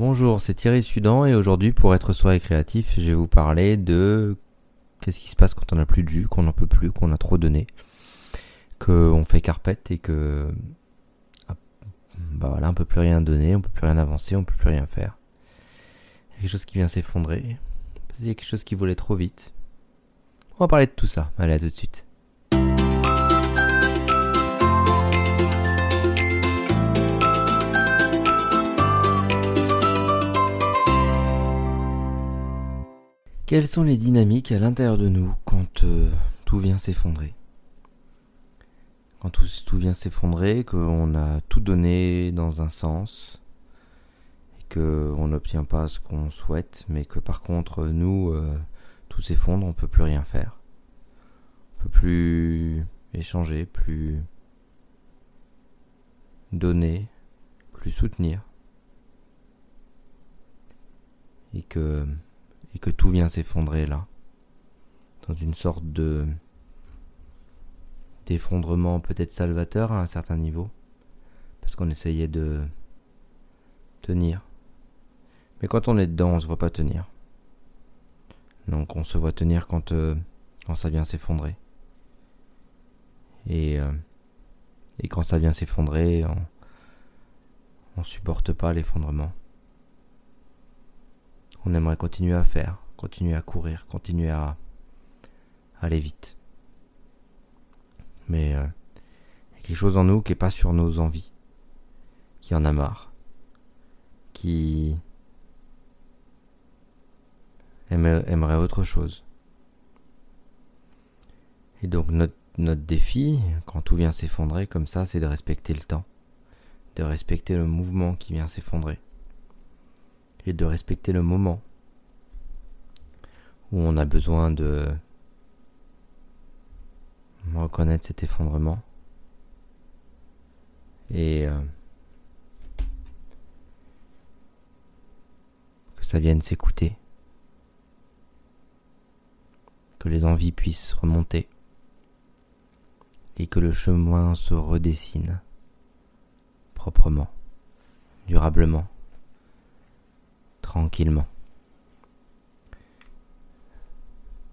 Bonjour, c'est Thierry Sudan et aujourd'hui pour être soirée créatif, je vais vous parler de qu'est-ce qui se passe quand on n'a plus de jus, qu'on n'en peut plus, qu'on a trop donné, qu'on fait carpette et que ah, bah voilà, on peut plus rien donner, on peut plus rien avancer, on peut plus rien faire. Il y a quelque chose qui vient s'effondrer, il y a quelque chose qui volait trop vite. On va parler de tout ça. Allez, à tout de suite. Quelles sont les dynamiques à l'intérieur de nous quand euh, tout vient s'effondrer? Quand tout, vient s'effondrer, qu'on a tout donné dans un sens, et qu'on n'obtient pas ce qu'on souhaite, mais que par contre, nous, euh, tout s'effondre, on ne peut plus rien faire. On peut plus échanger, plus donner, plus soutenir. Et que et que tout vient s'effondrer là, dans une sorte de d'effondrement peut-être salvateur à un certain niveau, parce qu'on essayait de tenir. Mais quand on est dedans, on se voit pas tenir. Donc on se voit tenir quand, euh, quand ça vient s'effondrer. Et, euh, et quand ça vient s'effondrer, on, on supporte pas l'effondrement on aimerait continuer à faire, continuer à courir, continuer à aller vite. Mais euh, il y a quelque chose en nous qui n'est pas sur nos envies, qui en a marre, qui aimerait autre chose. Et donc notre, notre défi, quand tout vient s'effondrer comme ça, c'est de respecter le temps, de respecter le mouvement qui vient s'effondrer et de respecter le moment où on a besoin de reconnaître cet effondrement et euh, que ça vienne s'écouter, que les envies puissent remonter et que le chemin se redessine proprement, durablement tranquillement.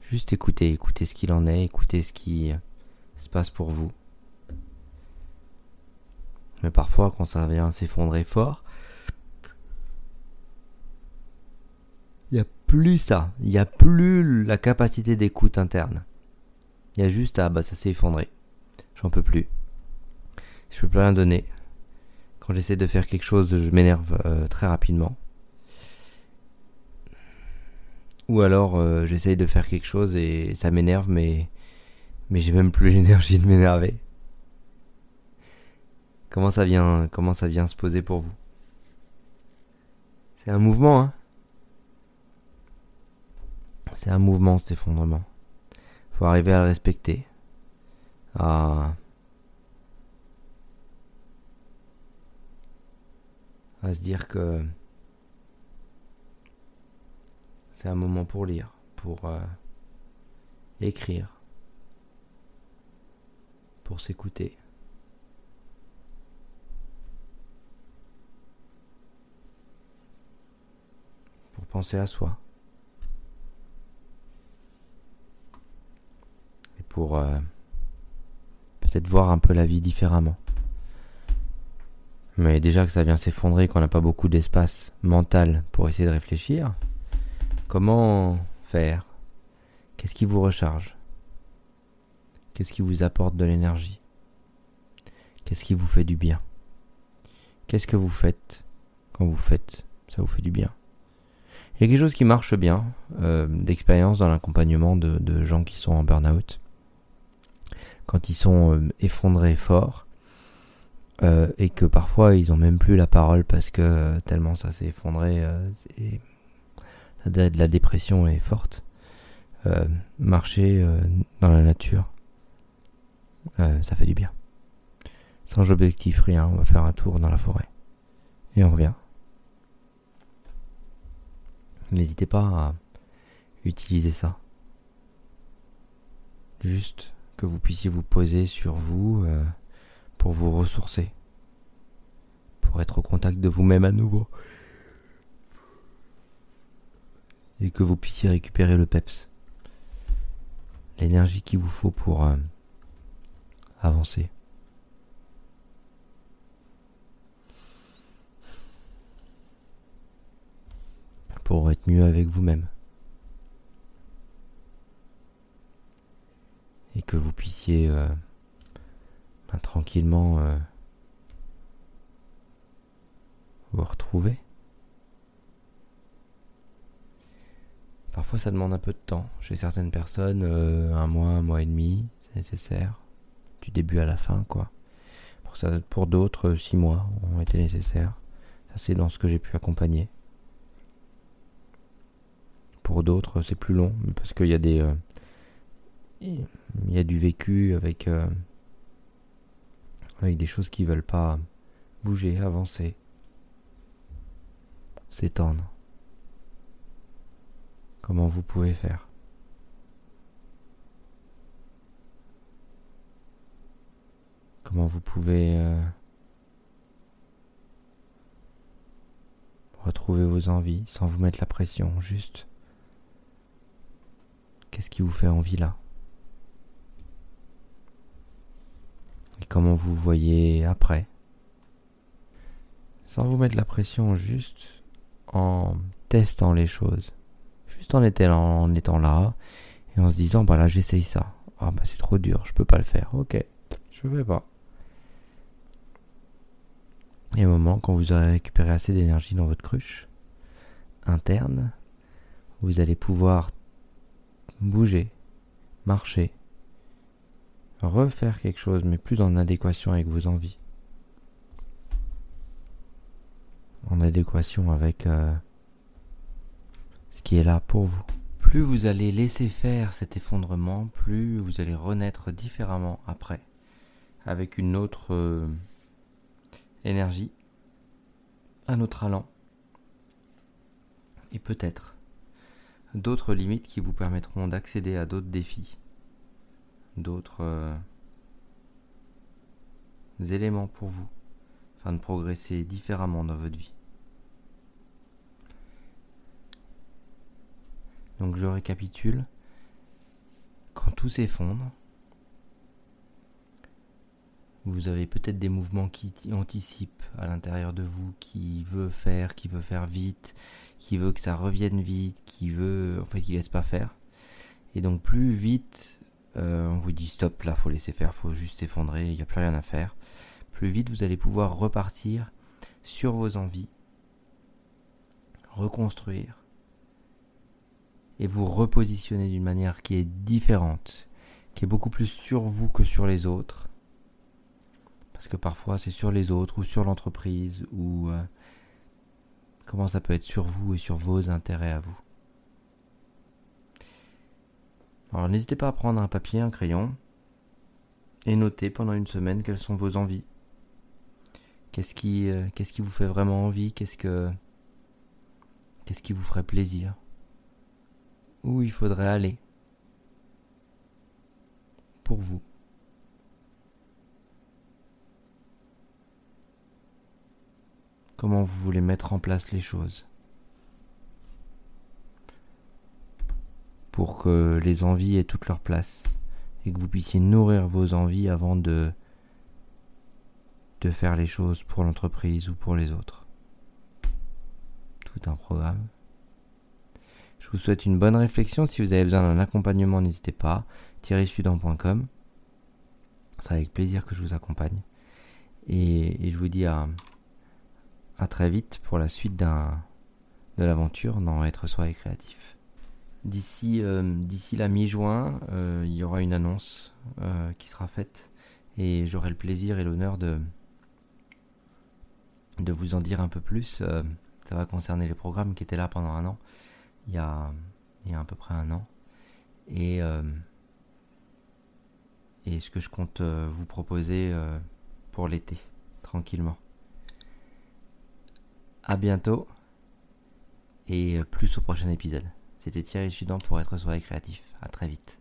Juste écoutez, écoutez ce qu'il en est, écoutez ce qui se passe pour vous. Mais parfois, quand ça vient s'effondrer fort, il n'y a plus ça. Il n'y a plus la capacité d'écoute interne. Il y a juste, ah bah ça s'est effondré. J'en peux plus. Je peux plus rien donner. Quand j'essaie de faire quelque chose, je m'énerve euh, très rapidement. Ou alors euh, j'essaye de faire quelque chose et ça m'énerve, mais, mais j'ai même plus l'énergie de m'énerver. Comment ça vient, comment ça vient se poser pour vous? C'est un mouvement, hein? C'est un mouvement cet effondrement. Faut arriver à le respecter. À, à se dire que c'est un moment pour lire, pour euh, écrire, pour s'écouter. Pour penser à soi. Et pour euh, peut-être voir un peu la vie différemment. Mais déjà que ça vient s'effondrer, qu'on n'a pas beaucoup d'espace mental pour essayer de réfléchir, Comment faire? Qu'est-ce qui vous recharge? Qu'est-ce qui vous apporte de l'énergie? Qu'est-ce qui vous fait du bien? Qu'est-ce que vous faites quand vous faites Ça vous fait du bien? Il y a quelque chose qui marche bien euh, d'expérience dans l'accompagnement de, gens qui sont en burn-out. Quand ils sont euh, effondrés fort euh, et que parfois ils ont même plus la parole parce que tellement ça s'est effondré la dépression est forte, euh, marcher euh, dans la nature, euh, ça fait du bien. Sans objectif, rien, on va faire un tour dans la forêt. Et on revient. N'hésitez pas à utiliser ça. Juste que vous puissiez vous poser sur vous pour vous ressourcer. Pour être au contact de vous-même à nouveau. Et que vous puissiez récupérer le peps. L'énergie qu'il vous faut pour euh, avancer. Pour être mieux avec vous-même. Et que vous puissiez euh, ben, tranquillement euh, vous retrouver. Parfois ça demande un peu de temps. Chez certaines personnes, euh, un mois, un mois et demi, c'est nécessaire. Du début à la fin, quoi. Pour, d'autres, six mois ont été nécessaires. Ça c'est dans ce que j'ai pu accompagner. Pour d'autres, c'est plus long, parce qu'il y a des... Euh, il y a du vécu avec, euh, avec des choses qui veulent pas bouger, avancer, s'étendre comment vous pouvez faire? Comment vous pouvez euh, retrouver vos envies sans vous mettre la pression, juste? Qu'est-ce qui vous fait envie là? Et comment vous voyez après? Sans vous mettre la pression, juste en testant les choses juste en étant, là et en se disant bah là j'essaye ça. Ah bah c'est trop dur, je peux pas le faire. Ok, je vais pas. Et au moment quand vous aurez récupéré assez d'énergie dans votre cruche interne, vous allez pouvoir bouger, marcher, refaire quelque chose, mais plus en adéquation avec vos envies. En adéquation avec euh, qui est là pour vous. Plus vous allez laisser faire cet effondrement, plus vous allez renaître différemment après, avec une autre euh, énergie, un autre allant, et peut-être d'autres limites qui vous permettront d'accéder à d'autres défis, d'autres euh, éléments pour vous, afin de progresser différemment dans votre vie. Donc je récapitule. Quand tout s'effondre, vous avez peut-être des mouvements qui anticipent à l'intérieur de vous, qui veut faire, qui veut faire vite, qui veut que ça revienne vite, qui veut, en fait, qui laisse pas faire. Et donc plus vite, euh, on vous dit stop, là, faut laisser faire, faut juste s'effondrer, il n'y a plus rien à faire. Plus vite, vous allez pouvoir repartir sur vos envies, reconstruire, et vous repositionner d'une manière qui est différente, qui est beaucoup plus sur vous que sur les autres. Parce que parfois c'est sur les autres ou sur l'entreprise ou euh, comment ça peut être sur vous et sur vos intérêts à vous. Alors n'hésitez pas à prendre un papier, un crayon et noter pendant une semaine quelles sont vos envies. Qu'est-ce qui, euh, qu'est-ce qui vous fait vraiment envie? Qu'est-ce que, qu'est-ce qui vous ferait plaisir? Où il faudrait aller pour vous. Comment vous voulez mettre en place les choses? Pour que les envies aient toute leur place et que vous puissiez nourrir vos envies avant de de faire les choses pour l'entreprise ou pour les autres. Tout un programme. Je vous souhaite une bonne réflexion. Si vous avez besoin d'un accompagnement, n'hésitez pas. thierrysudan.com. C'est avec plaisir que je vous accompagne. Et, je vous dis à, très vite pour la suite de l'aventure dans Être Soi et Créatif. D'ici, euh, d'ici la mi-juin, euh, il y aura une annonce euh, qui sera faite et j'aurai le plaisir et l'honneur de vous en dire un peu plus. ça va concerner les programmes qui étaient là pendant un an il y a, il y a à peu près un an. Et, euh, et ce que je compte euh, vous proposer euh, pour l'été, tranquillement. À bientôt et plus au prochain épisode. C'était Thierry Sudan pour être soirée créatif. À très vite.